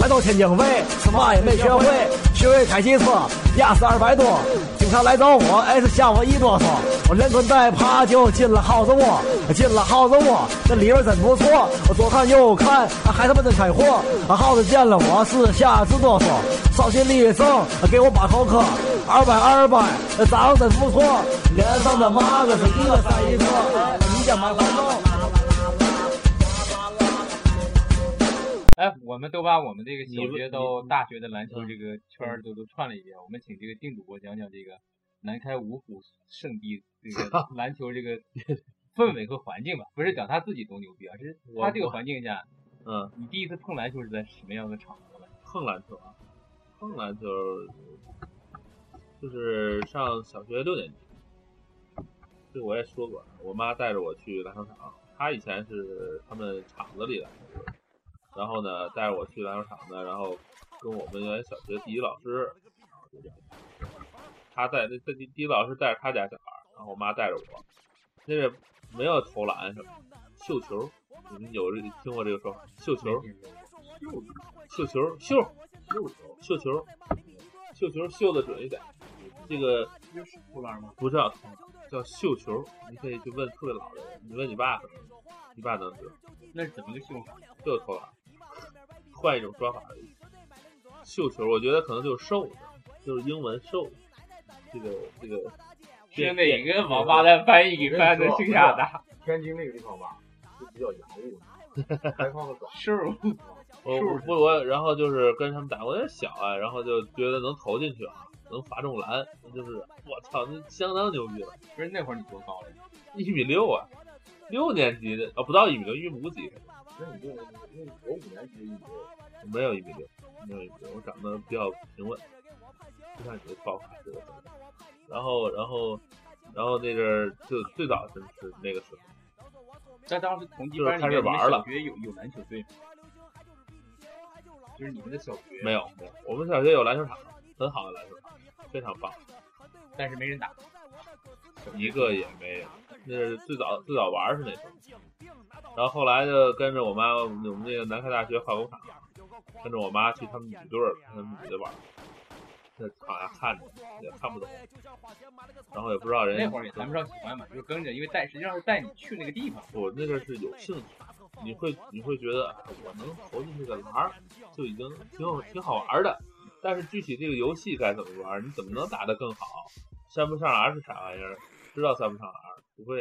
来到天津卫，什么也没学会，学会开汽车，压死二百多。经常来找我，哎，是吓我一哆嗦。我连滚带爬就进了耗子窝，进了耗子窝，这里边真不错。我左看右看，还他妈真开货。耗子见了我是吓直哆嗦，稍息立正，给我把口磕。二百二百，长得真不错，脸上的麻子是一个赛一个。你家买房子？哎，我们都把我们这个小学到大学的篮球这个圈儿都都串了一遍。我们请这个丁主播讲讲这个南开五虎圣地这个 篮球这个氛围和环境吧。不是讲他自己多牛逼啊，是他这个环境下，嗯，你第一次碰篮球是在什么样的场合？碰篮球啊，碰篮球就是上小学六年级，这我也说过，我妈带着我去篮球场，她以前是他们厂子里的。然后呢，带着我去篮球场呢，然后跟我们原来小学地理老师，他带那这地理老师带着他家小孩，然后我妈带着我，那是没有投篮什么，绣球，你们有这听过这个说法？绣球，绣球，绣，绣球，绣球，绣球，绣的准一点。这个投篮吗？不叫投篮，叫绣球。你可以去问特别老的人，你问你爸，你爸能知道。那是怎么个绣法？就是投篮。换一种说法而已。绣球，我觉得可能就是瘦子，就是英文瘦。这个这个是哪个王八蛋翻译给翻的？剩下的天津那个地方吧，就比较洋务，开放的早。瘦。我不我然后就是跟他们打，我也小啊，然后就觉得能投进去啊，能罚中篮，就是我操，那相当牛逼了。不是那会儿你多高了？一米六啊，六年级的啊，不到一米六，一米五几。那你六年级，我五年级一米六，没有一米六，没有一米六，我长得比较平稳，就像你的爆发似的。然后，然后，然后那阵儿就最早是是那个时候，在当时同级班开始玩了。小学有有篮球队，就是你们的小学没有没有，我们小学有篮球场，很好的篮球场，非常棒，但是没人打，一个也没有。那是最早最早玩是那时候，然后后来就跟着我妈，我们那个南开大学化工厂，跟着我妈去他们女队儿，他们女的玩，在场下看着也看不懂，然后也不知道人那会儿也谈不上喜欢嘛，就是跟着，因为带实际上是带你去那个地方。我那阵是有兴趣。你会你会觉得我能投进这个篮儿就已经挺有挺好玩的，但是具体这个游戏该怎么玩，你怎么能打得更好？三步上篮是啥玩意儿？知道三步上篮不会，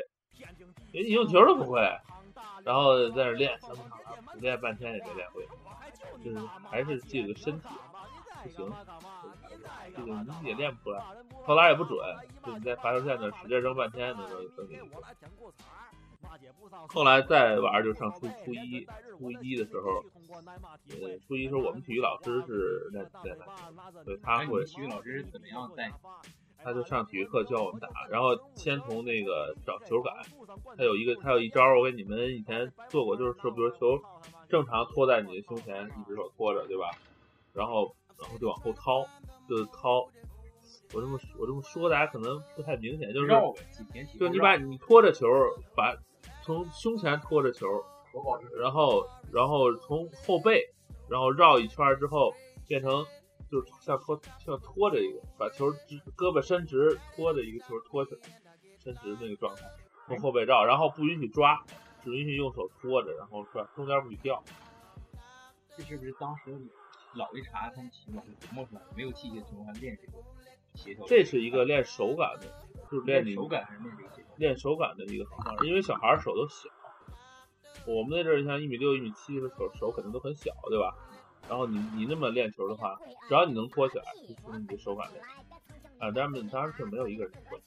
连你用球都不会，然后在那练三步上篮，练半天也没练会，就是还是这个身体不行，这个你也练不出来，投篮也不准，就你在罚球线那使劲扔半天，那个扔进去。后来再玩就上初初一，初一的时候，呃，初一时候我们体育老师是练练篮球，所以他会。体育老师怎么样带？他就上体育课教我们打，然后先从那个找球感，他有一个他有一招，我给你们以前做过，就是说，比如球正常托在你的胸前，一只手托着，对吧？然后然后就往后掏，就是掏。我这么我这么说，大家可能不太明显，就是就你把你托着球，把从胸前托着球，然后然后从后背，然后绕一圈之后变成。就是像拖像拖着一个，把球直胳膊伸直，拖着一个球拖起来，伸直那个状态，从后背绕，然后不允许抓，只允许用手托着，然后转，中间不许掉。这是不是当时老一茬他们起码是琢磨出来的？没有器械情况下练这个协调。这是一个练手感的，就是练手感还是练这个协调？练手感的一个方式，因为小孩手都小，我们那阵儿像一米六、一米七的手手肯定都很小，对吧？然后你你那么练球的话，只要你能托起来，就说明你的手感练。啊，但是当然是没有一个人会，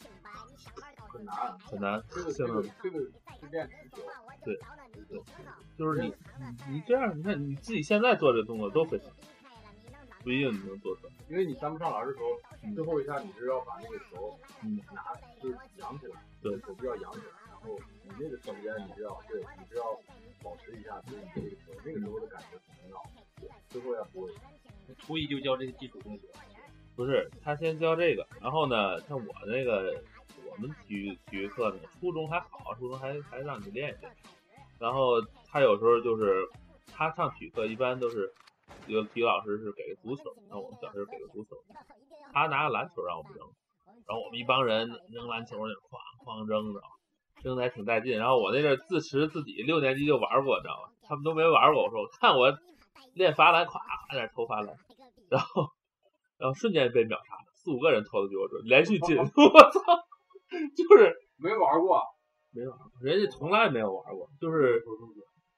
很难很难。这个这个这个是练持久。对对，就是你你你这样，你看你自己现在做这动作都非常，不一定你能做出来。因为你三不上篮的时候，最后一下你是要把那个球嗯拿就是扬起来，对，手臂要扬起来，然后你那个瞬间你是要对，你是要保持一下就是你这个球那个时候的感觉很重要。最后要不，初一就教这个基础动作。不是，他先教这个，然后呢，像我那个我们体育体育课呢，初中还好，初中还还让你练一练。然后他有时候就是他上体育课一般都是有体育老师是给个足球，然后我们小学给个足球，他拿个篮球让我们扔，然后我们一帮人扔篮球那哐哐扔，知道吗？扔的还挺带劲。然后我那阵自持自己六年级就玩过，你知道吗？他们都没玩过，我说我看我练罚篮，咵咵在投罚篮，然后然后瞬间被秒杀，四五个人投的比我准，连续进，我操，就是 没玩过，没玩过，人家从来没有玩过，就是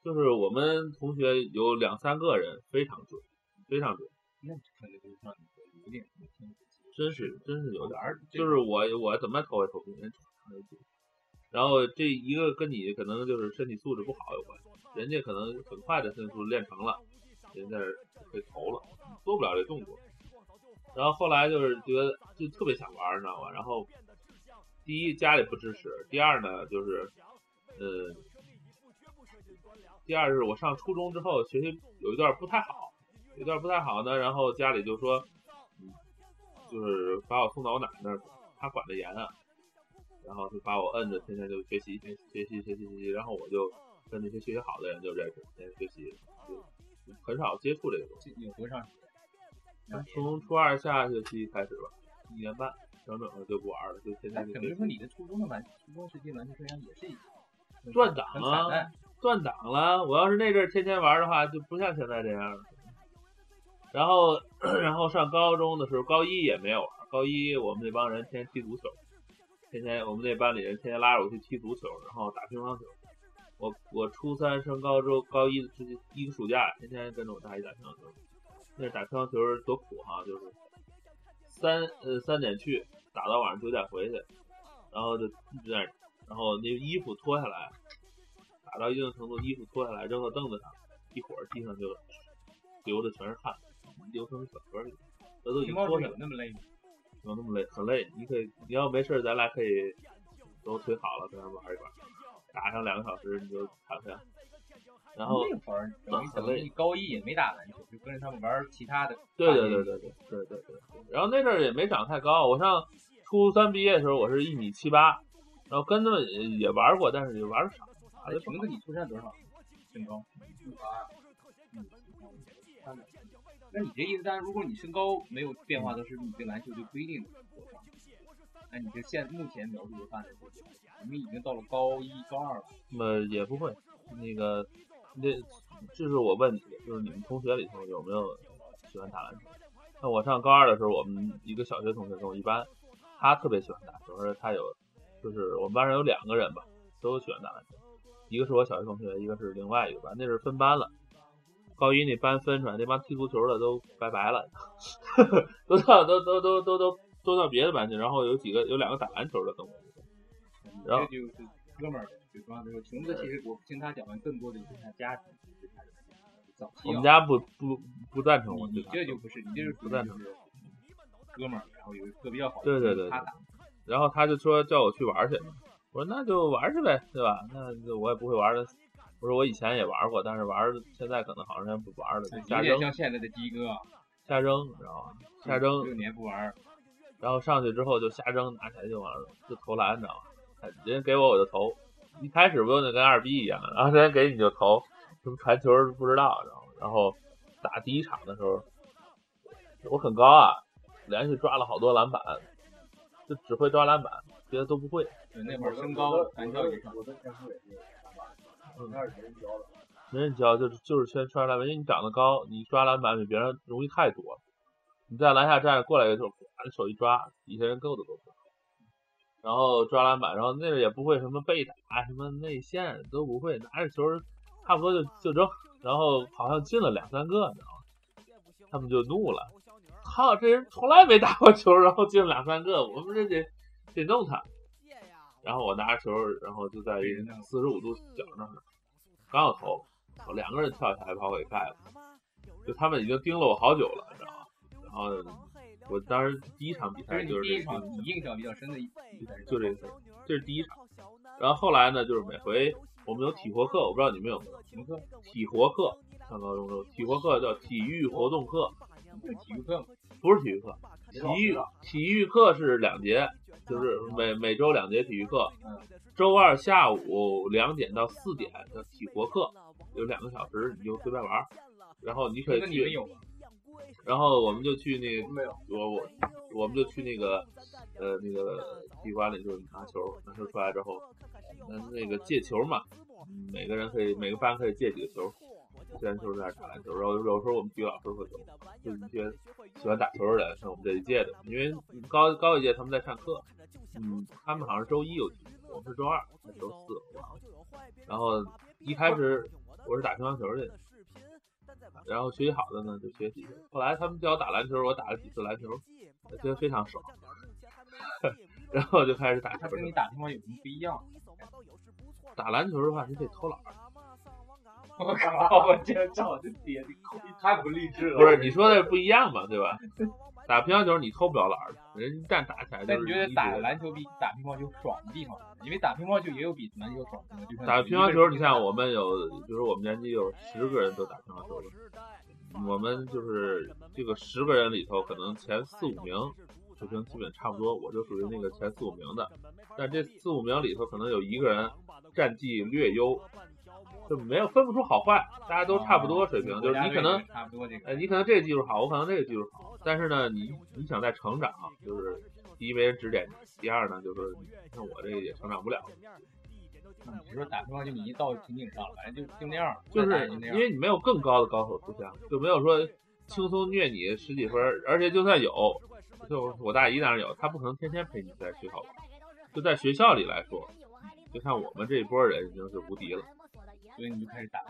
就是我们同学有两三个人非常准，非常准，那可能就是让你有点什么天赋。真是真是有点儿，就是我我怎么投也投不进，人唰就进。然后这一个跟你可能就是身体素质不好有关系，人家可能很快的身体素质练成了，人家可以投了，做不了这动作。然后后来就是觉得就特别想玩，你知道吗？然后第一家里不支持，第二呢就是呃，第二是我上初中之后学习有一段不太好，有一段不太好呢，然后家里就说，就是把我送到我奶奶那儿，她管得严啊，然后就把我摁着，天天就学习学习学习学习学习，然后我就跟那些学习好的人就认识，天天学习，就很少接触这个东西。这有多长时间？从初二下学期开始吧，一年半整整的就不玩了，就天哎，天就等于说你的初中的篮，初中时期篮球生涯也是一断档很惨啊。，断档了。我要是那阵儿天天玩的话，就不像现在这样了。然后，然后上高中的时候，高一也没有玩。高一我们那帮人天天踢足球，天天我们那班里人天天拉着我去踢足球，然后打乒乓球。我我初三升高中高一之一个暑假，天天跟着我大姨打乒乓球。那打乒乓球多苦哈、就是三呃三点去，打到晚上九点回去，然后就一直在那，然后那个衣服脱下来，打到一定程度，衣服脱下来扔到凳子上，一会儿地上就流的全是汗，流成小河里，这都已经脱下来有那么累吗？有那么累，很累。你可以，你要没事儿，咱俩可以都腿好了，跟他玩一玩，打上两个小时你就躺下。然后，那会儿等于很累等于高一也没打篮球，就跟着他们玩其他的。对对对对对对对对。然后那阵儿也没长太高，我上初三毕业的时候，我是一米七八，然后跟他们也也玩过，但是也玩的少。打的橙子，你初三多少身高？嗯，那你这意思，当然，如果你身高没有变化的是，你这篮球就不一定能上。那你这现目前描述的发展是怎么样？你们已经到了高一、高二了，那么也不会，那个那这是我问你，就是你们同学里头有没有喜欢打篮球？那我上高二的时候，我们一个小学同学跟我一班，他特别喜欢打就是他有就是我们班上有两个人吧，都喜欢打篮球，一个是我小学同学，一个是另外一个班，那是分班了。高一那班分出来，那帮踢足球的都拜拜了，都到都都都都都都到别的班去，然后有几个有两个打篮球的跟我一，然后这就是哥们儿呗。就刚才说，琼子其实我听他讲完更多的就是他家庭对他早期啊。我们家不不不赞成我这就不是，你这是不赞成哥们儿，然后有一个比较好的对对对他打，然后他就说叫我去玩去，我说那就玩去呗，对吧？那我也不会玩的。我说我以前也玩过，但是玩现在可能好长时间不玩了，就瞎扔像现在的鸡哥，瞎扔，你知道吗？瞎扔，六年不玩，然后上去之后就瞎扔，拿起来就往就投篮，你知道吗？人家给我我就投，一开始不用就跟二逼一样，然后人家给你就投，什么传球不知道，你知道吗？然后打第一场的时候，我很高啊，连续抓了好多篮板，就只会抓篮板，别的都不会。对那会儿身高篮球也上，我嗯，那是没人教的。没人教，就是就是先抓篮板，因为你长得高，你抓篮板比别人容易太多了。你在篮下站着过来的时候，啪，手一抓，底下人够都够不着。然后抓篮板，然后那个也不会什么背打、什么内线都不会，拿着球差不多就就扔，然后好像进了两三个，你知道吗？他们就怒了，操，这人从来没打过球，然后进了两三个，我们这得得弄他。然后我拿着球，然后就在一四十五度角那儿，刚要投，两个人跳下来把我给盖了，就他们已经盯了我好久了，你知道吗？然后我当时第一场比赛就是这个第一场你印象比较深的一比赛，就这个事，这是第一场。然后后来呢，就是每回我们有体活课，我不知道你们有没有什么课？体活课。上高中时候，体活课叫体育活动课，体育课吗？不是体育课。体育体育课是两节，就是每每周两节体育课。周二下午两点到四点的体活课，有两个小时，你就随便玩儿。然后你可以去？然后我们就去那个没有，我我我们就去那个呃那个体育馆里就是拿球，拿球出来之后，那那个借球嘛，嗯每个人可以每个班可以借几个球，借完球在那打篮球。然后有时候我们体育老师会有，就是一些喜欢打球的人，像我们这一届的，因为高高一届他们在上课，嗯，他们好像是周一有体育，我们是周二还是周四，我忘了。然后一开始我是打乒乓球去的。然后学习好的呢就学习，后来他们教我打篮球，我打了几次篮球，我觉得非常爽，然后就开始打球它跟你打乒乓有什么不一样？打篮球的话，你得偷懒儿。我靠！我这照这爹的口太不励志了。不是你说的不一样嘛，对吧？打乒乓球你偷不了懒儿的，人一旦打起来那就是一你觉得打篮球比打乒乓球爽的地方？因为打乒乓球也有比篮球爽的地方。打乒乓球，你像我，们有，就是我们年级有十个人都打乒乓球了，我们就是这个十个人里头，可能前四五名水平基本差不多，我就属于那个前四五名的。但这四五名里头，可能有一个人战绩略优，就没有分不出好坏，大家都差不多水平。就是你可能，差不多这个。呃，你可能这个技术好，我可能这个技术好，但是呢，你你想再成长，就是第一没人指点你，第二呢，就是像我这个也成长不了。你说打乒乓球你一到瓶颈上了，反正就就那样，就是。因为你没有更高的高手出现，就没有说轻松虐你十几分，而且就算有，就我大姨当然有，她不可能天天陪你在学校玩。就在学校里来说，就像我们这一波人已经是无敌了。所以你就开始打。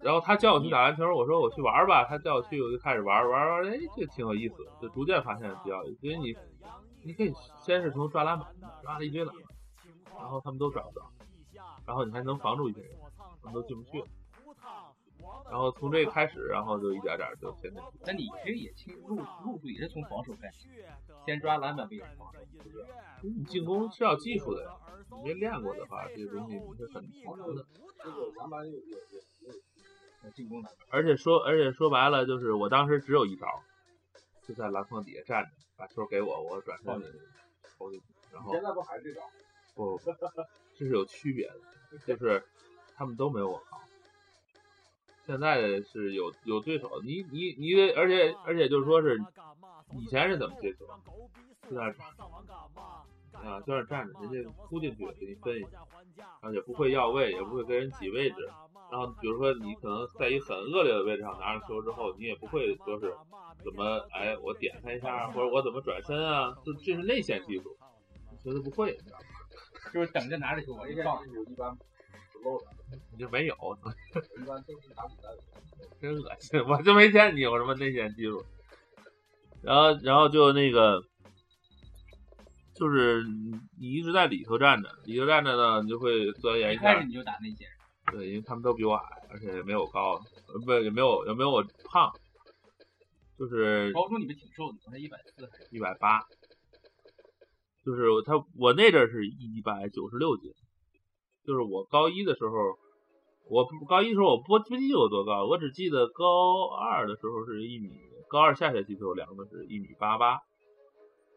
然后他叫我去打篮球，我说我去玩儿吧，他叫我去，我就开始玩儿玩儿玩儿，哎，这挺有意思，就逐渐发现比较有意思。因为你你可以先是从抓篮板，抓了一堆篮板，然后他们都抓不到，然后你还能防住一些人，他们都进不去。然后从这个开始，然后就一点点就现在。那你其实也其实入入驻也是从防守开始，先抓篮板不也是防守？对不对？你进攻是要技术的呀，你没练过的话，这个东西你是很难的。这个篮板有有有有进攻篮板。而且说，而且说白了，就是我当时只有一招，就在篮筐底下站着，把球给我，我转身投进去，然后现在不还是这招？不，这是有区别的，就是他们都没有我好。现在是有有对手，你你你得，而且而且就是说是以前是怎么接球，就在那儿啊，就在那儿站着，人家扑进去给你分一下，然后也不会要位，也不会跟人挤位置。然后比如说你可能在一个很恶劣的位置上拿着球之后，你也不会说是怎么哎我点他一下，或者我怎么转身啊，就这是内线技术，觉得不会，你知道吗？就是等着拿着球往一放。技术一般不漏的，你 就没有，一般都是打比赛的。真恶心，我就没见你有什么内线技术。然后，然后就那个，就是你你一直在里头站着，里头站着呢，你就会钻研一下一开始。你就打内线，对，因为他们都比我矮，而且也没有高，呃，不也没有也没有我胖，就是高中你们挺瘦的，才一百四还是？一百八，就是他我那阵儿是一百九十六斤，就是我高一的时候，我不高一的时候我不不记得我多高，我只记得高二的时候是一米，高二下学期的时候量的是一米八八，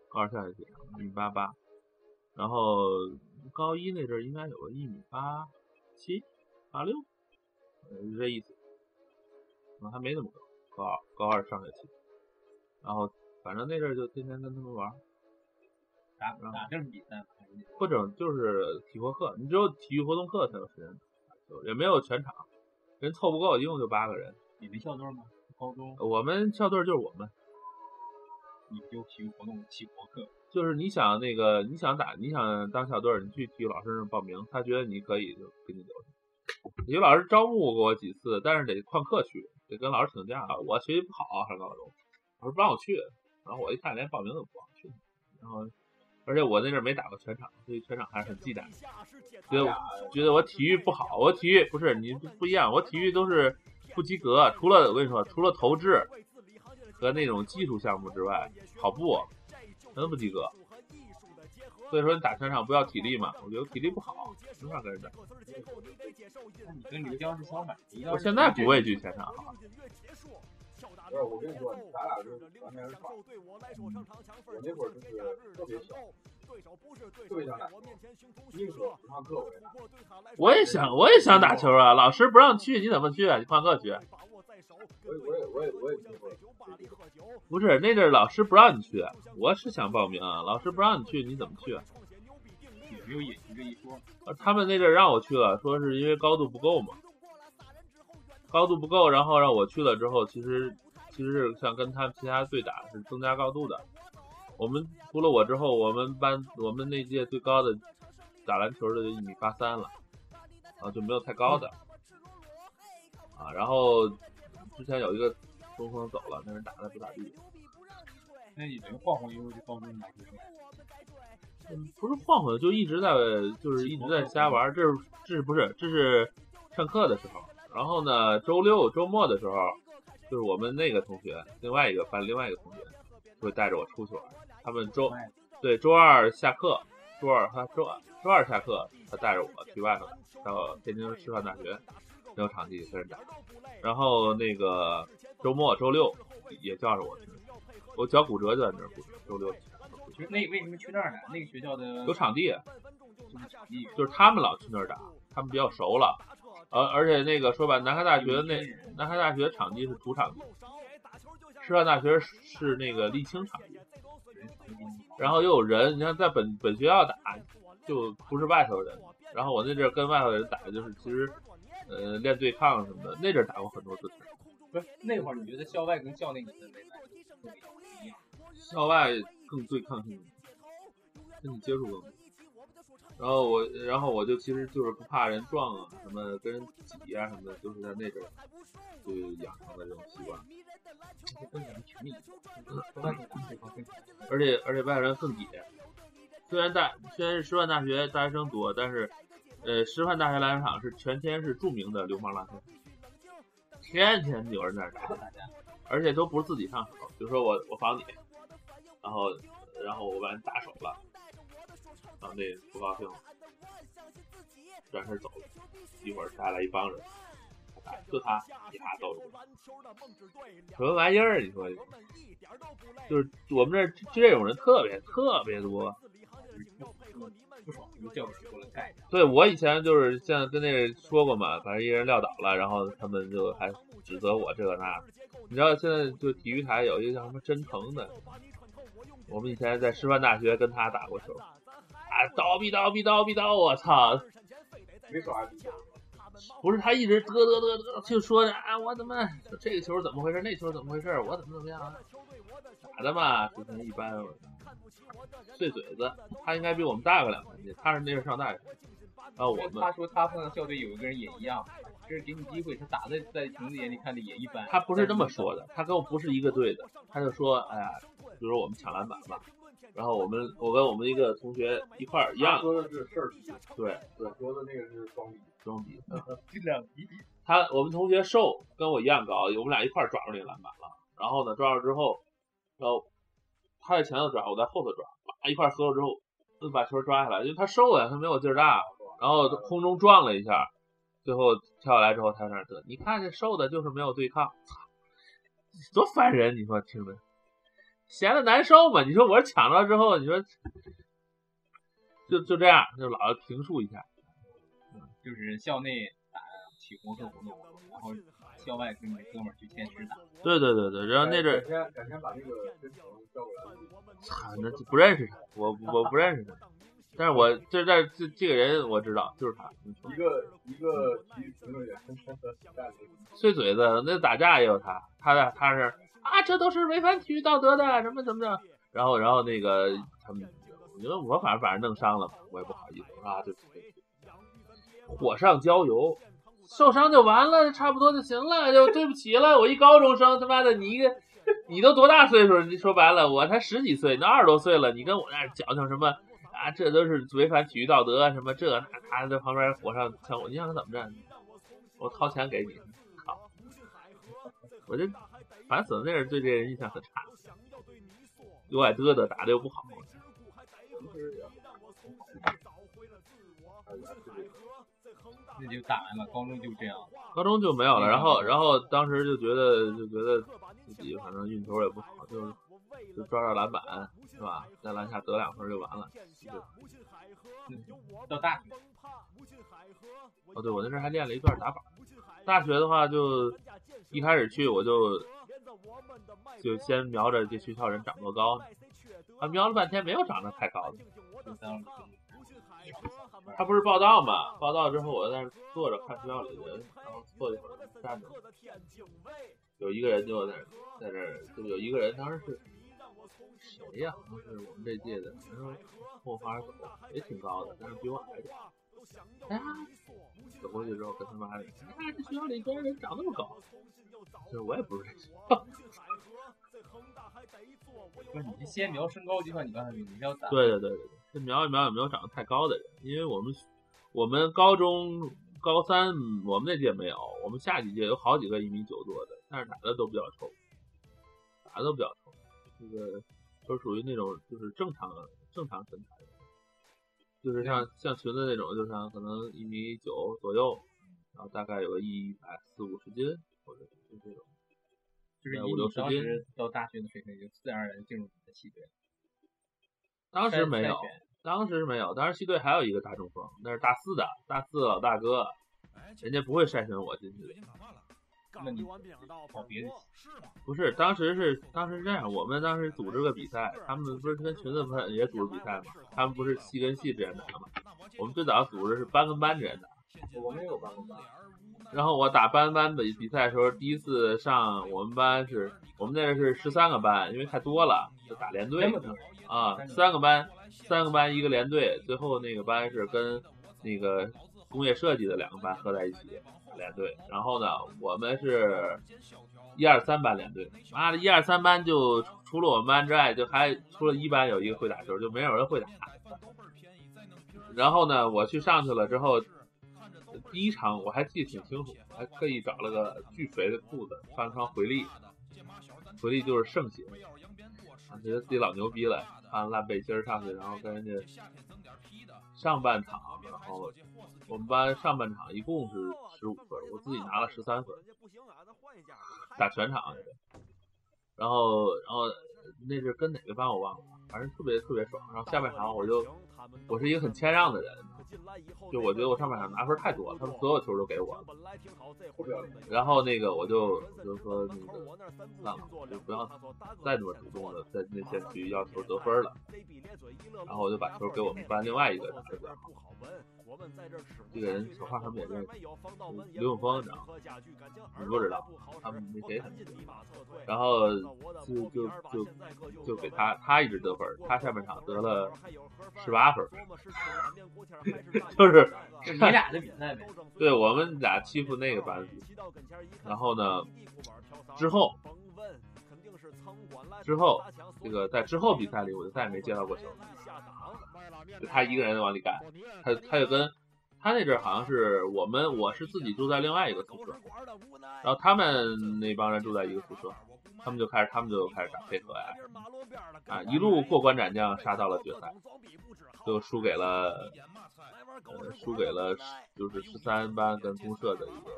高二下学期一米八八，然后高一那阵儿应该有个一米八七八六，呃就这意思，我还没那么高，高二高二上学期，然后反正那阵儿就天天跟他们玩儿。打打正式比赛吗？还是那种不整就是体活课，你只有体育活动课才有时间打球，也没有全场，人凑不够，一共就八个人。你们校队吗？高中我们校队就是我们，你就体育活动体活课，就是你想那个你想打你想当校队，你去体育老师那报名，他觉得你可以就给你留下。体育老师招募过我几次，但是得旷课去，得跟老师请假。我学习不好，还告诉我，老师不让我去，然后我一看连报名都不让我去，然后而且我那阵儿没打过全场，所以全场还是很忌惮的。觉得我觉得我体育不好，我体育不是你不不一样，我体育都是不及格，除了我跟你说，除了投掷和那种技术项目之外，跑步全都不及格。所以说你打全场不要体力嘛，我觉得体力不好，没法跟人打。那你跟刘江是相反的。我现在不畏惧全场好，不是，我跟你说，咱俩是完全是反。我那会儿就是特别小，特别想打球，宁可不上课我也打。我也想我也想打球啊，老师不让去，你怎么去啊？你旷课去？我也我也我也我也听说。不是那阵儿老师不让你去，我是想报名啊，老师不让你去，你怎么去？啊没有隐形这一说？呃他们那阵儿让我去了，说是因为高度不够嘛，高度不够，然后让我去了之后，其实其实是想跟他们其他队打，是增加高度的。我们除了我之后，我们班我们那届最高的打篮球的就一米八三了，啊就没有太高的，啊然后之前有一个中锋走了，那人打的不咋地，那你能晃晃悠悠就高中打出来？嗯不是晃晃，就一直在就是一直在瞎玩，这是这是不是这是上课的时候，然后呢周六周末的时候，就是我们那个同学，另外一个班另外一个同学会带着我出去玩，他们周对周二下课，周二他周二周二下课，他带着我去外头，到天津师范大学没有场地跟人打，然后那个周末周六也叫着我去，我脚骨折就在那儿，周六就是那为什么去那儿呢？那个学校的有场地。就是场地，就是他们老去那儿打，他们比较熟了，而而且那个说吧，南开大学那南开大学场地是主场地，师范大学是那个沥青场地，然后又有人，你看在本本学校打就不是外头人，然后我那阵儿跟外头人打，就是其实呃练对抗什么的，那阵儿打过很多次，不是那会儿你觉得校外跟校内你的没校外更对抗性，跟你接触更多。然后我，然后我就其实就是不怕人撞啊，什么跟人挤啊什么的，都是在那种就养成的这种习惯。而且而且外人更野。虽然大虽然是师范大学大学生多，但是呃师范大学篮球场是全天是著名的流氓篮球场，天天有人在那儿打，而且都不是自己上手，比如说我我防你，然后然后我把人打手了，然后那不高兴了，转身走了，一会儿下来一帮人，打就他一下揍过去，什么玩意儿？你说，就是我们这儿就这种人特别特别多。不爽就叫起过来干一架。对我以前就是像跟那个说过嘛，反正一人撂倒了，然后他们就还指责我这个那的。你知道现在就体育台有一个叫什么真诚的，我们以前在师范大学跟他打过球，啊，叨逼叨逼叨逼叨，我操！没耍比不是他一直嘚嘚嘚嘚就说啊，我怎么这个球怎么回事，那球怎么回事，我怎么怎么样啊？打的嘛，之前一般碎嘴子，他应该比我们大个两年级，他是那时候上大学，然后我们他说他碰到校队有一个人也一样，就是给你机会，他打的在瓶子眼里看的也一般。他不是这么说的，他跟我不是一个队的，他就说，哎呀，比如说我们抢篮板吧，然后我们我跟我们一个同学一块儿一样，说的是事儿，对，对，说的那个是装逼。装逼。这两逼他我们同学瘦，跟我一样高，我们俩一块儿抓住那个篮板了。然后呢，抓住之后，然后他在前头抓，我在后头抓，叭一块儿合了之后，就把球抓下来，因为他瘦呀，他没有劲儿大。然后空中撞了一下，最后跳下来之后，他在那儿得，你看这瘦的就是没有对抗，操，多烦人！你说听着，闲的难受嘛？你说我抢着之后，你说就就这样，就老是评述一下。就是校内打起红色活动，然后校外跟你哥们儿去天池打。对对对对，然后那阵儿改天改天把那个真诚叫过来。操，那就不认识他，我我不认识他，但是我这这这这个人我知道，就是他，一个一个体育评论员，碎嘴子，那打架也有他，他的他是啊，这都是违反体育道德的，什么怎么着，然后然后那个他们，因为我反正把人弄伤了，我也不好意思，我说啊，对不起，对不起火上浇油，受伤就完了，差不多就行了，就对不起了，我一高中生，他妈的你一个。你都多大岁数？你说白了，我才十几岁，你都二十多岁了，你跟我那矫情什么啊？这都是违反体育道德，什么这那他在旁边火上浇我，你想他怎么着？我掏钱给你，靠！我这烦死了，那人对这人印象很差，又爱嘚嘚，打的又不好。那就打完了，高中就这样。高中就没有了，然后然后当时就觉得就觉得自己反正运球也不好，就是就抓抓篮板是吧，在篮下得两分就完了。就到大学，哦，对我那阵还练了一段打法，大学的话就一开始去我就就先瞄着这学校人长多高呢，啊瞄了半天没有长得太高的。他不是报道嘛？报道之后我在那坐着看学校里的人，然后坐一会儿站着，有一个人就在在这儿，就有一个人当时是谁呀？好像是我们这届的，然后后发走，也挺高的，但是比我矮点。哎呀，走过去之后跟他妈的，哎，这学校里居然人长那么高，就是我也不是这。不是你先瞄身高，就像你刚才你要打。对对对对对，这瞄一瞄有没有长得太高的人？因为我们我们高中高三我们那届没有，我们下几届有好几个一米九多的，但是打的都比较丑，打的都比较丑，这个都属于那种就是正常正常身材的，就是像像裙子那种，就像可能一米九左右，然后大概有个一百四五十斤或者就这种。就是五六十斤到大学的水平，就自然而然进入你的系队。当时没有，当时没有，当时系队还有一个大中锋，那是大四的，大四老大哥，人家不会筛选我进去的。那你跑别的系，不是，当时是当时是这样，我们当时组织个比赛，他们不是跟裙子不是也组织比赛吗？他们不是系跟系之间打吗？我们最早组织是班跟班之间打。我们也有班跟班，然后我打班班的比赛的时候，第一次上我们班是我们那是十三个班，因为太多了，就打连队啊，三个班，三个班一个连队，最后那个班是跟那个工业设计的两个班合在一起连队。然后呢，我们是一二三班连队，妈的，一二三班就除了我们班之外，就还除了一班有一个会打球，就没有人会打。然后呢，我去上去了之后，第一场我还记得挺清楚，还特意找了个巨肥的裤子，穿了双回力，回力就是圣鞋，我觉得自己老牛逼了，穿烂背心上去，然后跟人家上半场，然后我们班上半场一共是十五分，我自己拿了十三分，打全场来着。然后，然后那是跟哪个班我忘了，反正特别特别爽。然后下半场我就我是一个很谦让的人，就我觉得我上半场拿分太多了，他们所有球都给我了。然后那个我就我就说那个算了，就不要再那么主动的在内线去要求得分了。然后我就把球给我们班另外一个打得比较好，这个人说话他们也认识，刘永峰，你知道吗？你不知道，他们那谁很熟。然后就就就就给他，他一直得分，他下半场得了十八分，就是你俩的比赛呗。对我们俩欺负那个班子，然后呢，之后之后这个在之后比赛里，我就再也没接到过球，就他一个人往里干，他他就跟他那阵儿好像是我们我是自己住在另外一个宿舍，然后他们那帮人住在一个宿舍，他们就开始他们就开始打配合呀，啊一路过关斩将杀到了决赛，就输给了呃输给了就是十三班跟公社的一个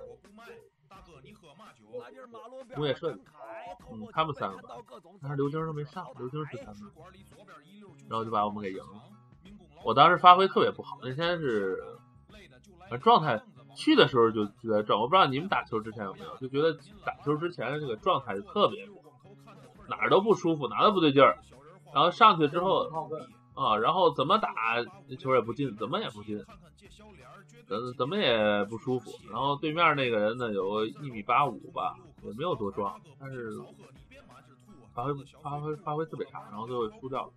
工业设计，嗯他们三个班，但是刘晶都没上，刘晶是三班，然后就把我们给赢了。我当时发挥特别不好，那天是状态去的时候就就在转，我不知道你们打球之前有没有，就觉得打球之前的这个状态就特别，哪儿都不舒服，哪儿都不对劲儿。然后上去之后啊，然后怎么打球也不进，怎么也不进，怎怎么也不舒服。然后对面那个人呢，有一米八五吧，也没有多壮，但是发挥发挥发挥特别差，然后最后输掉了。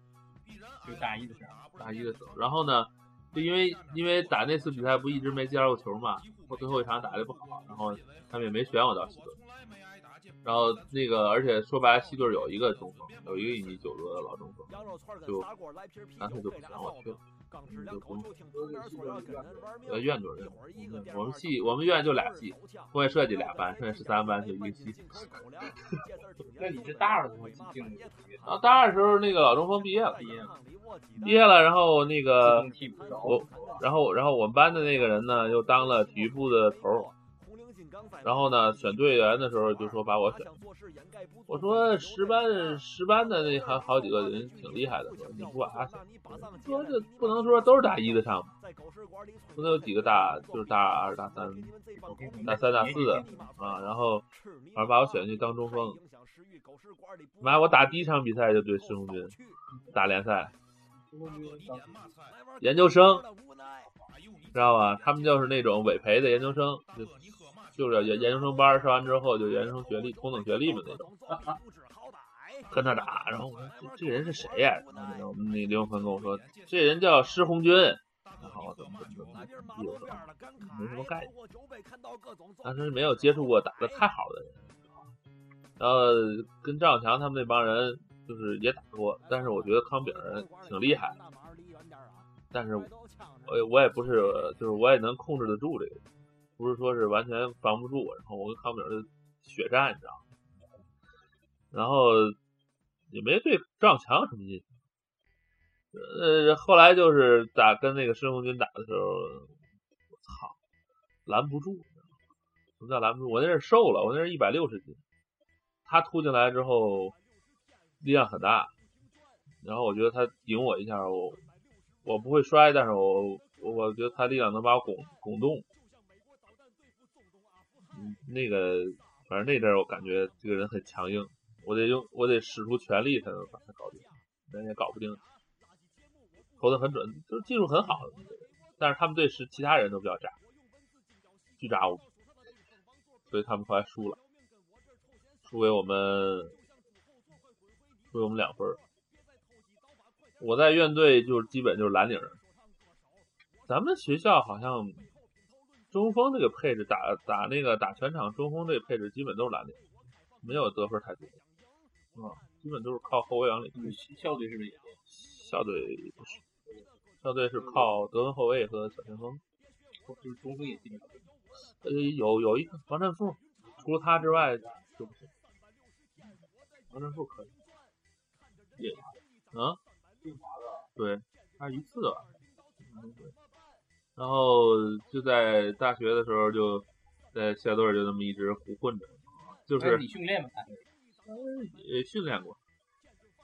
就大一的时候，大一的时候，然后呢，就因为因为打那次比赛不一直没接到过球嘛，我最后一场打的不好，然后他们也没选我到西队，然后那个而且说白了，西队有一个中锋，有一个一米九多的老中锋，就干脆就不选我去了，嗯就不用呃院队儿，嗯我们系我们院就俩系，工业设计俩班，剩下十三班就一个系。那你是大二的时候进进的然后大二的时候，那个老中锋毕业了，毕业了，毕业了，然后那个替补。我，然后然后我们班的那个人呢，又当了体育部的头儿，然后呢，选队员的时候就说把我选，我说十班十班的那还好几个人挺厉害的，说你不把他选，说这不能说都是大一的上，不能有几个大就是大二大三大三大四的啊，然后反正把我选去当中锋。妈，我打第一场比赛就对施红军打联赛，研究生，知道吧？他们就是那种委培的研究生，就就是研研究生班上完之后就研究生学历，同等学历嘛那种，跟他打。然后我说这这人是谁呀？我们那刘永坤跟我说，这人叫施红军。然后怎么怎么怎么，意思没什么概念，当时没有接触过打的太好的人。然后跟赵小强他们那帮人就是也打过，但是我觉得康炳挺厉害，但是我我也不是就是我也能控制得住这个，不是说是完全防不住。然后我跟康炳是血战，你知道吗？然后也没对赵小强有什么印象。呃，后来就是打跟那个申红军打的时候，我操，拦不住，什么叫拦不住？我那是瘦了，我那是一百六十斤。他突进来之后，力量很大，然后我觉得他顶我一下，我我不会摔，但是我我觉得他力量能把我拱拱动。那个反正那阵我感觉这个人很强硬，我得用我得使出全力才能把他搞定，人也搞不定。投的很准，就是技术很好，但是他们队是其他人都比较渣，巨渣我，所以他们后来输了。输给我们，输给我们两分。我在院队就是基本就是蓝领。咱们学校好像中锋这个配置打打那个打全场中锋这个配置基本都是蓝领，没有得分太多。啊，基本都是靠后卫往里。校队是不是也？校队不是，校队是靠得分后卫和小前锋。就是中锋也基本。呃，有有一个王振富，除了他之外就不行。王振富可以，也啊，对，他一次吧，然后就在大学的时候就在校队就那么一直胡混着，就是你训练吗？呃训练过，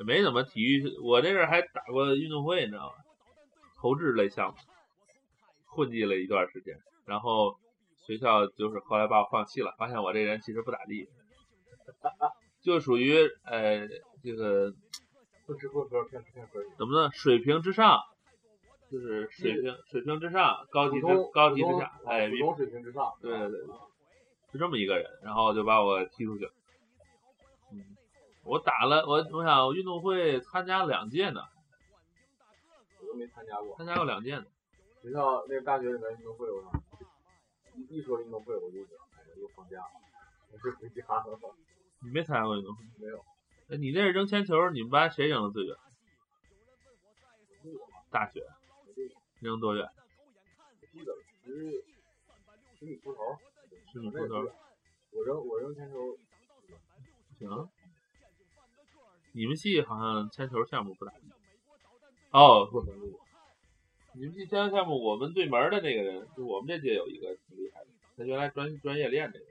也没怎么体育，我那阵还打过运动会，你知道吗？投掷类项目，混迹了一段时间，然后学校就是后来把我放弃了，发现我这人其实不咋地。就属于呃这个怎么呢？水平之上，就是水平水平之上，高级之高级之下，哎，普通水平之上，对对对，是这么一个人，然后就把我踢出去。嗯，我打了，我我想运动会参加两届呢，我都没参加过，参加过两届呢。学校那个大学里面运动会，我一一说运动会我就想，哎呀，又放假了，我是回家了。你没参加过运动会？没有。哎，你那是扔铅球，你们班谁扔的最远？大学。扔多远？记得十十米出头。十米出头。我扔我扔铅球。行。你们系好像铅球项目不咋地。哦，不。你们系铅球项目，我们对门的那个人，就我们这届有一个挺厉害的，他原来专专业练这个，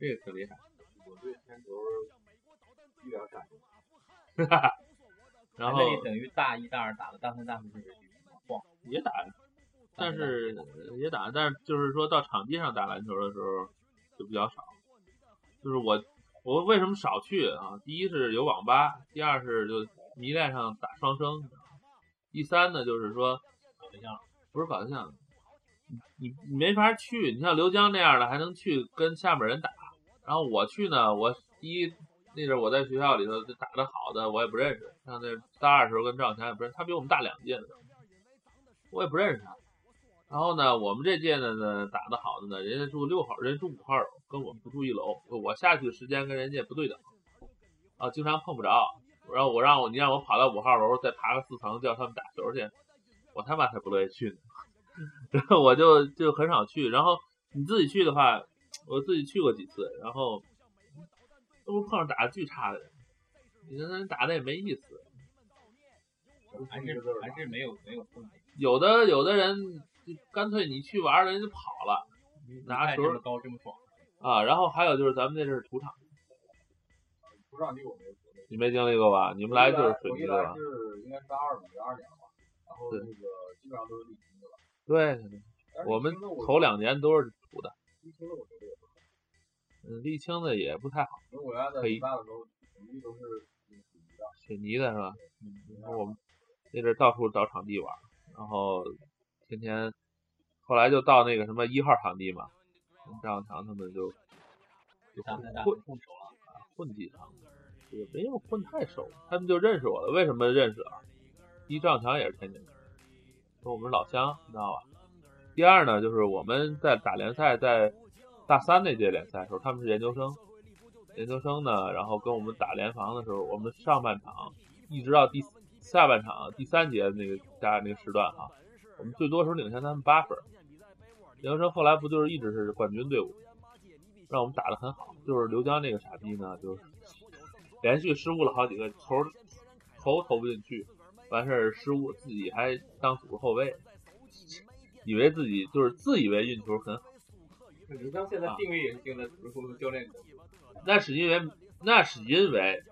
这个挺厉害。我对铅球一点感觉，哈哈。然后等于大一、大二打了，大三、大四就是晃也打，但是也打，但是就是说到场地上打篮球的时候就比较少。就是我我为什么少去啊？第一是有网吧，第二是就迷恋上打双生，第三呢就是说搞对象，不是搞对象，你你没法去。你像刘江那样的还能去跟下面人打。然后我去呢，我第一那阵我在学校里头打的好的我也不认识，像那大二时候跟赵强也不认识，他比我们大两届的，我也不认识他。然后呢，我们这届的呢打的好的呢，人家住六号，人家住五号楼，跟我们不住一楼，我下去时间跟人家不对等，啊，经常碰不着。然后我让我你让我跑到五号楼再爬个四层叫他们打球去，我他妈才不乐意去呢。然后我就就很少去。然后你自己去的话。我自己去过几次，然后都碰上打的巨差的人，你跟人打的也没意思，还是还是没有没有有的有的人干脆你去玩了人就跑了，拿球这么高这么爽，啊，然后还有就是咱们那是土场，土场地我没经历。你没经历过吧？你们来就是水泥的吧？是应该二二年吧，然后对那个基本上都是沥青的了。对，我们头两年都是土的，沥青的我觉得也不好，嗯，沥青的也不太好，因为我原来在可以武大的时候，场地都是水泥的。水泥的是吧？嗯，然后我们那阵儿到处找场地玩儿，然后天天，后来就到那个什么一号场地嘛，张小强他们就就咱们大混混熟了，混几场，也没有混太熟，他们就认识我了。为什么认识啊？第一，张小强也是天津人，跟我们是老乡，你知道吧？第二呢，就是我们在打联赛，在大三那届联赛的时候，他们是研究生，研究生呢，然后跟我们打联防的时候，我们上半场一直到第下半场第三节那个加那个时段啊，我们最多时候领先他们八分儿。研究生后来不就是一直是冠军队伍，让我们打得很好。就是刘江那个傻逼呢，就是连续失误了好几个球，投投不进去，完事儿失误，自己还当组织后卫，以为自己就是自以为运球很好。刘江现在定位也是定在足球教练，那是因为那是因为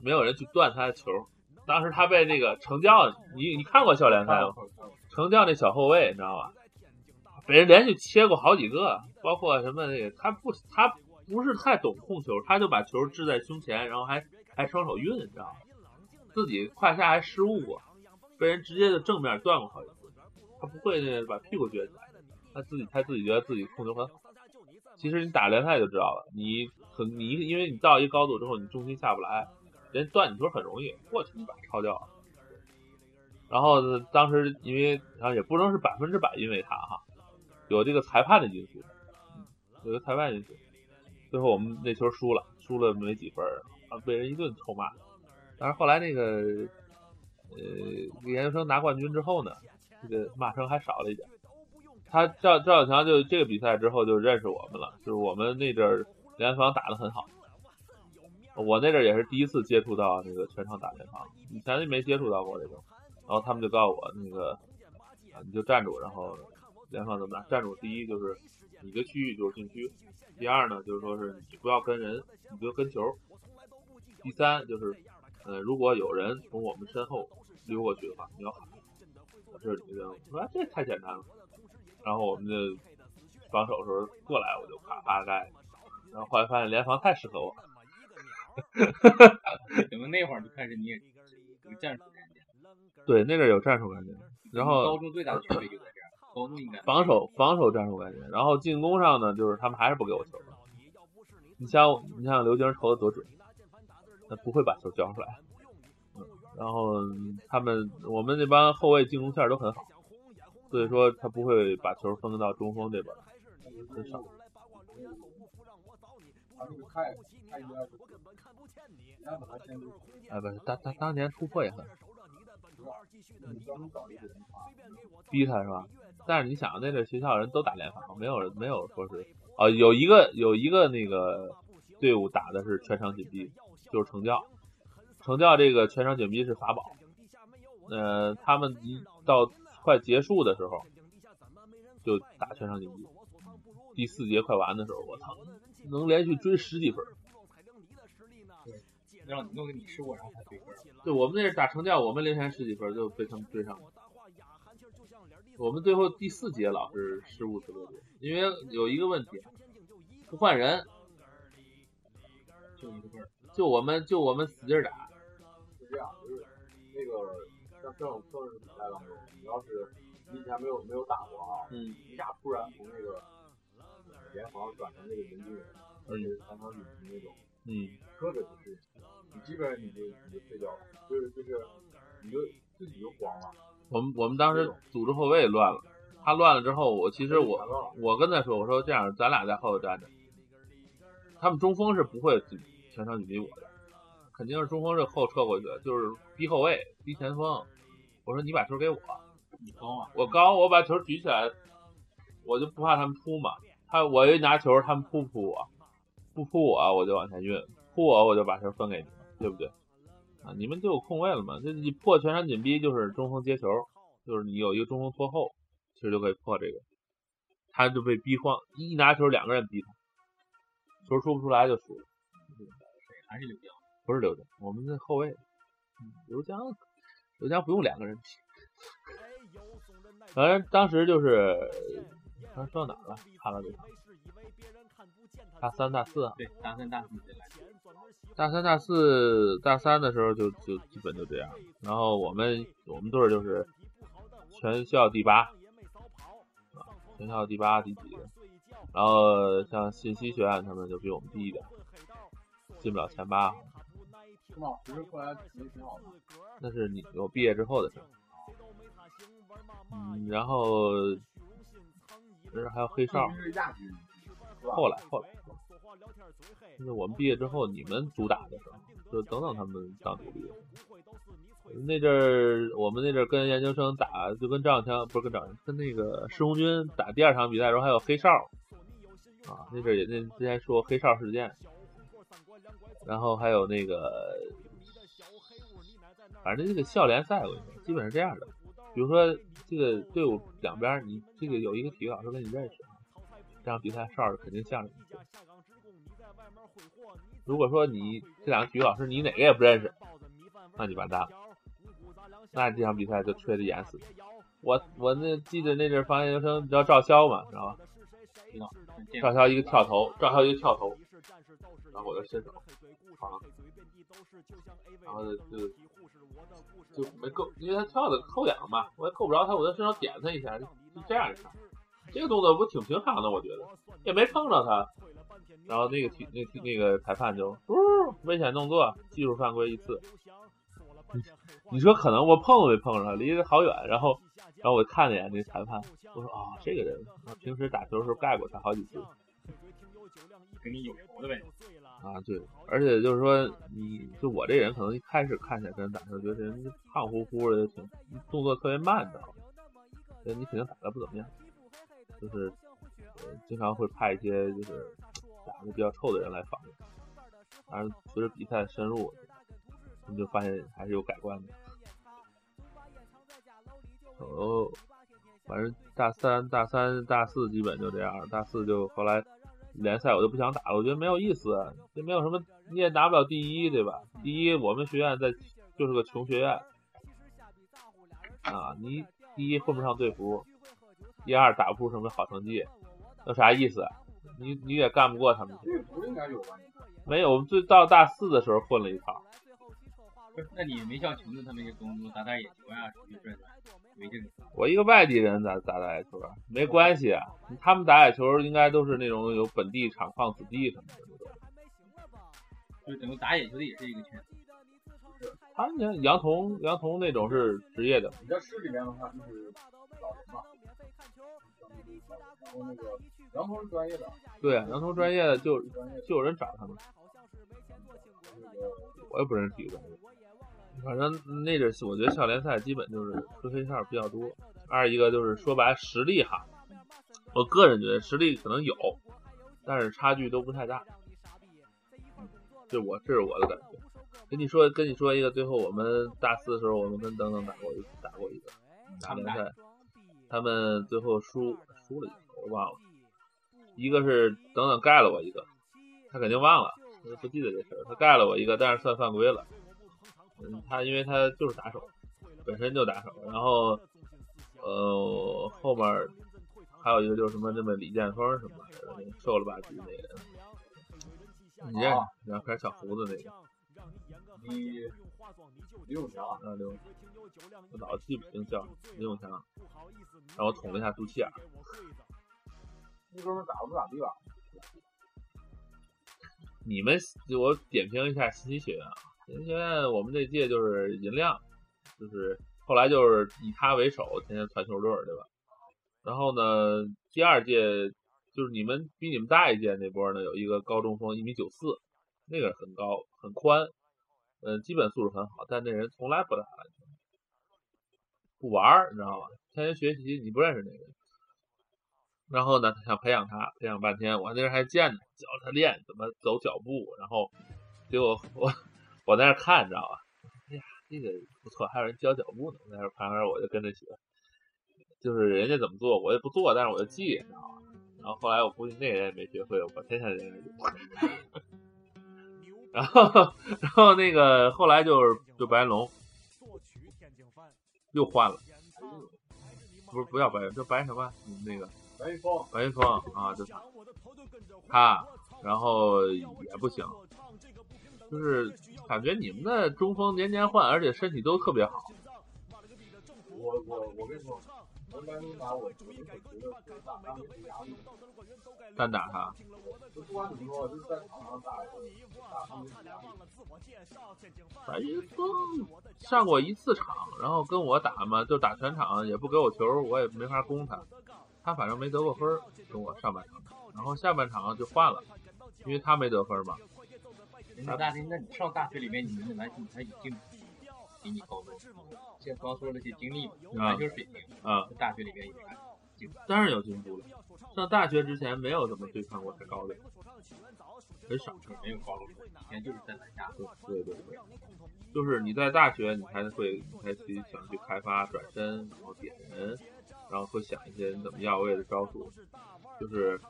没有人去断他的球。当时他被那个成教，你你看过校联赛吗？成教那小后卫，你知道吧？被人连续切过好几个，包括什么那个，他不他不是太懂控球，他就把球掷在胸前，然后还还双手运，你知道吗？自己胯下还失误过，被人直接就正面断过好几次。他不会那个把屁股撅起来，他自己他自己觉得自己控球很好。其实你打联赛就知道了，你很你因为你到一个高度之后，你重心下不来，人断你球很容易，过去一把抄掉了。然后，当时因为啊也不能是百分之百因为他哈，有这个裁判的因素，有个裁判因素，最后我们那球输了，输了没几分，啊被人一顿臭骂。但是后来那个呃研究生拿冠军之后呢，这个骂声还少了一点。他赵赵小强就这个比赛之后就认识我们了，就是我们那阵联防打得很好，我那阵也是第一次接触到那个全场打联防，以前就没接触到过这种。然后他们就告诉我那个啊你就站住，然后联防怎么打？站住第一就是你的区域就是禁区，第二呢就是说是你不要跟人，你就跟球。第三就是呃如果有人从我们身后溜过去的话，你要喊，这是你的任务。我说、这太简单了。然后我们就防守的时候过来，我就啪啪盖。然后后来发现联防太适合我，怎么那会儿就开始你也有战术概念？对，那阵儿有战术概念。然后高中最大的区别就在这儿，高中应该防守防守战术概念，然后进攻上呢，就是他们还是不给我球。你像你像刘晶投的多准，他不会把球交出来。嗯，然后他们我们那帮后卫进攻线都很好，所以说他不会把球分到中锋这边，很少。他那个太太应该是，你看他现在哎，不是，当当当年突破也很逼他是吧？但是你想，那阵学校人都打联防，没有人没有说是哦，有一个有一个那个队伍打的是全场紧逼，就是成教。成教这个全场紧逼是法宝，呃，他们一到快结束的时候就打全场紧逼，第四节快完的时候，我操，能连续追十几分。对让你弄给你失误，然后才对分。对，我们那是打成架，我们领先十几分就被他们追上了。我们最后第四节老是失误特别多，因为有一个问题，不换人，就一个分儿。就我们就我们使劲打，是这样，就是那个像这种正式比赛当中，你要是你以前没有没有打过啊，嗯一下突然从那个联防转成那个人军人，而且是三场顶级那种，嗯，特别不适应，你基本上你就你就退掉了，就是就是你就自己就慌了。我们我们当时组织后卫乱了，他乱了之后，我其实我我跟他说，我说这样，咱俩在后头站着，他们中锋是不会全场紧逼我的，肯定是中锋是后撤过去的，就是逼后卫、逼前锋。我说你把球给我，你高啊，我高，我把球举起来，我就不怕他们扑嘛。他我一拿球，他们扑扑我？不扑我，我就往前运；扑我，我就把球分给你们，对不对？啊，你们就有空位了嘛？这你破全场紧逼，就是中锋接球，就是你有一个中锋拖后，其实就可以破这个。他就被逼慌，一拿球两个人逼他，球出不出来就输了。还是刘江？不是刘江，我们的后卫。刘江，刘江不用两个人踢。反正当时就是，刚说到哪了？看了这场。大三、大四。对，大三、大四进来。大三、大四、大三的时候就就基本就这样。然后我们我们队就是全校第八，啊，全校第八、第几？然后像信息学院他们就比我们低一点，进不了前八。是吗？其实后来成绩挺好的。那是你我毕业之后的事。嗯，然后不是还有黑哨。后来后来，就是我们毕业之后，你们主打的时候，就等等他们当主力。那阵儿我们那阵儿跟研究生打，就跟张小强不是跟张，跟那个施红军打第二场比赛的时候，还有黑哨啊。那阵儿也那之前说黑哨事件，然后还有那个，反正这个校联赛，我跟你说，基本是这样的。比如说这个队伍两边，你这个有一个体育老师跟你认识。这场比赛哨肯定向着你。如果说你这两个体育老师你哪个也不认识，那你完蛋了。那这场比赛就吹得严死。我我那记得那阵防研究生，你知道赵潇吗？知道吧？知道。赵潇一个跳投，赵潇一个跳投，然后我就伸手，啊，然后就就没够，因为他跳的扣两嘛，我也够不着他，我在身上点他一下，就这样一下。这个动作不挺平常的，我觉得也没碰着他。然后那个体那那个裁判就，呜，危险动作，技术犯规一次。你说可能我碰都没碰上，离得好远。然后然后我看了一眼那裁判，我说啊，这个人平时打球的时候盖过他好几次，跟你有仇的呗。啊，对，而且就是说，你就我这人可能一开始看起来跟人打球，觉得人胖乎乎的，挺动作特别慢的，对你肯定打的不怎么样。就是，呃，经常会派一些就是 打的比较臭的人来防，反正随着比赛深入，你就发现还是有改观的。哦，反正大三、大三、大四基本就这样，大四就后来联赛我就不想打了，我觉得没有意思，也没有什么，你也拿不了第一，对吧？第一我们学院在就是个穷学院，啊，你第一混不上队服。第二打不出什么好成绩，有啥意思？你你也干不过他们。不应该有吧？没有，我们最到大四的时候混了一套。那你没像琼子他们那些东打打野球呀，出去转转。我一个外地人咋咋打野球啊？没关系啊，他们打野球应该都是那种有本地厂矿子弟什么的那种。就等于打野球的也是一个圈子。他们像杨桐，杨桐那种是职业的。你在市里面的话，就是老人嘛。然后那个杨彤是专业的，对，杨桐专业的就就有人找他们。我也不认识体育专业，反正那阵我觉得校联赛基本就是吹黑哨比较多。二一个就是说白实力哈，我个人觉得实力可能有，但是差距都不太大。就我这是我的感觉。跟你说跟你说一个，最后我们大四的时候，我们跟等等打过一打过一个打联赛。他们最后输输了一个，我忘了。一个是等等盖了我一个，他肯定忘了，他不记得这事儿。他盖了我一个，但是算犯规了。嗯，他因为他就是打手，本身就打手。然后呃后面还有一个就是什么那么李建峰什么的，瘦了吧唧那个，你认识？两块小胡子那个。李刘永强啊，刘，我老记不清叫李永强。然后捅了一下肚脐眼。那哥们打不咋地吧？你们，我点评一下信息学院啊。信息学院我们这届就是银亮，就是后来就是以他为首，天天传球队，对吧？然后呢，第二届就是你们比你们大一届那波呢，有一个高中锋一米九四，那个很高很宽，嗯，基本素质很好，但那人从来不打篮球，不玩，你知道吗？天天学习，你不认识那个。然后呢，他想培养他，培养半天，我那还见呢，教他练怎么走脚步。然后结果我我在那看，你知道吧？哎呀，这个不错，还有人教脚步呢。在那旁边我就跟着学，就是人家怎么做，我也不做，但是我就记，你知道吧？然后后来我估计那人也没学会，我天天在那就。然后，然后那个后来就是就白云龙又换了，不是不叫白云，叫白什么？那个白云峰，白云峰啊，就他，他，然后也不行，就是感觉你们的中锋年年换，而且身体都特别好。我我我跟你说，我白云打我，我就觉得打他没压力，单打他。就不管怎么说，就是在场上打。白云峰上过一次场，然后跟我打嘛，就打全场，也不给我球，我也没法攻他。他反正没得过分，跟我上半场，然后下半场就换了，因为他没得分嘛。那大学，那你上大学里面，你们的篮球他已经比你高多了。先刚说那些经历嘛，篮球水平啊，大学里面也还进，当然有进步了。上大学之前没有怎么对抗过太高的，很少，没有高中，以前就是在篮下。对对对，就是你在大学，你才会，你才去想去开发转身，然后点人，然后会想一些你怎么要位的招数，就是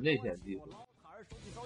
内线技术。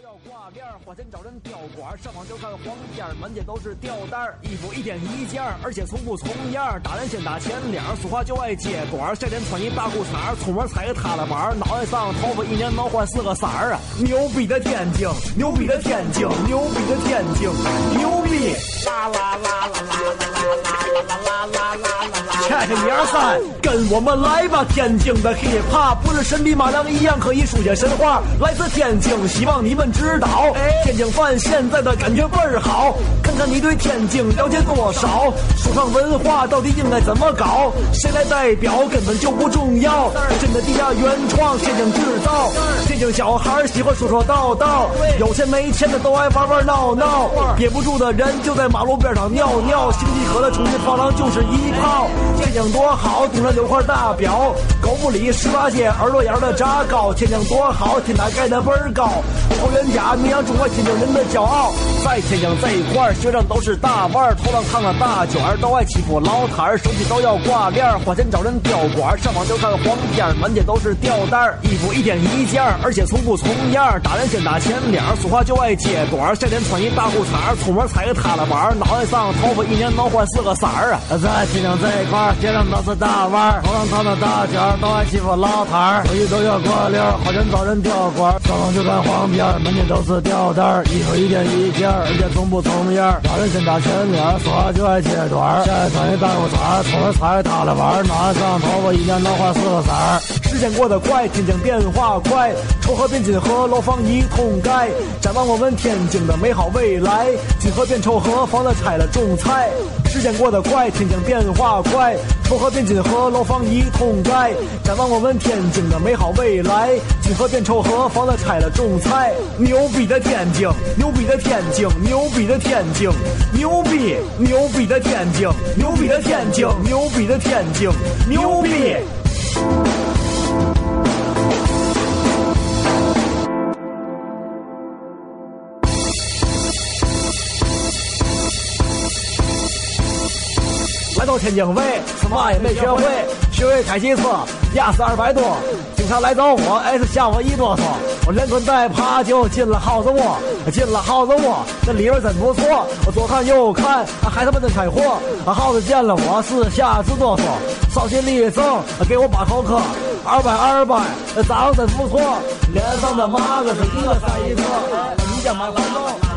要挂链，花钱找人吊管，上网就看黄片，满街都是吊带衣服一天一件儿，而且从不重样儿打人先打前脸儿，说话就爱接管儿夏天穿一大裤衩儿出门踩个踏拉板儿脑袋上头发一年能换四个色儿啊！牛逼的天津，牛逼的天津，牛逼的天津，牛逼！啦啦啦啦啦啦啦啦啦啦啦啦！恰恰一二三，跟我们来吧！天津的 hiphop 不是神笔马良一样可以书写神话，来自天津，希望你们。知道，天津饭现在的感觉倍儿好。看看你对天津了解多少？说唱文化到底应该怎么搞？谁来代表根本就不重要。真的地下原创，天津制造。天津小孩喜欢说说道道，有钱没钱的都爱玩玩闹闹。憋不住的人就在马路边上尿尿。星际河的冲进发廊就是一炮。天津多好，顶上有块大表。狗不理十八街耳朵眼的炸糕。天津多好，天台盖的倍儿高。桃园。甲名扬中华天津人的骄傲，在天津这一块学生都是大腕儿，头上烫个大卷儿，都爱欺负老摊儿，手机都要挂链儿，花钱找人吊管儿，上网就看黄片儿，满街都是吊带儿，衣服一天一件儿，而且从不重样儿，打人先打前脸儿，说话就爱接短儿，夏天穿一大裤衩儿，出门踩个踏拉板儿，脑袋上头发一年能换四个色儿啊！在天津这一块街上都是大腕儿，头上烫着大卷儿，都爱欺负老摊儿，手机都要挂链儿，好人找人吊管儿，上网就看黄片儿。都是吊带衣服一件一件而且从不重样儿打人先打前脸儿说话就爱切短儿现在穿一大裤衩出门踩踏了玩儿，拿上头发一年能换四个色儿。时间过得快，天津变化快，丑河变金河，楼房一通盖。展望我们天津的美好未来，金河变丑河，房子拆了种菜。时间过得快，天津变化快，丑河变金河，楼房一通盖。展望我们天津的美好未来，金河变丑河，房子拆了种菜。牛逼的天津，牛逼的天津，牛逼的天津，牛逼，牛逼的天津，牛逼的天津，牛逼的天津，牛逼。到天津卫，什么也没学会，学会开汽车，压死二百多。经常来找我，哎，是吓我一哆嗦。我连滚带爬就进了耗子窝，进了耗子窝，这里边真不错。我左看右看，还他妈真开货。耗子见了我是吓直哆嗦，稍息立正，给我把口磕。二百二百，长得真不错，脸上的麻子是一个赛一个，你家马上弄。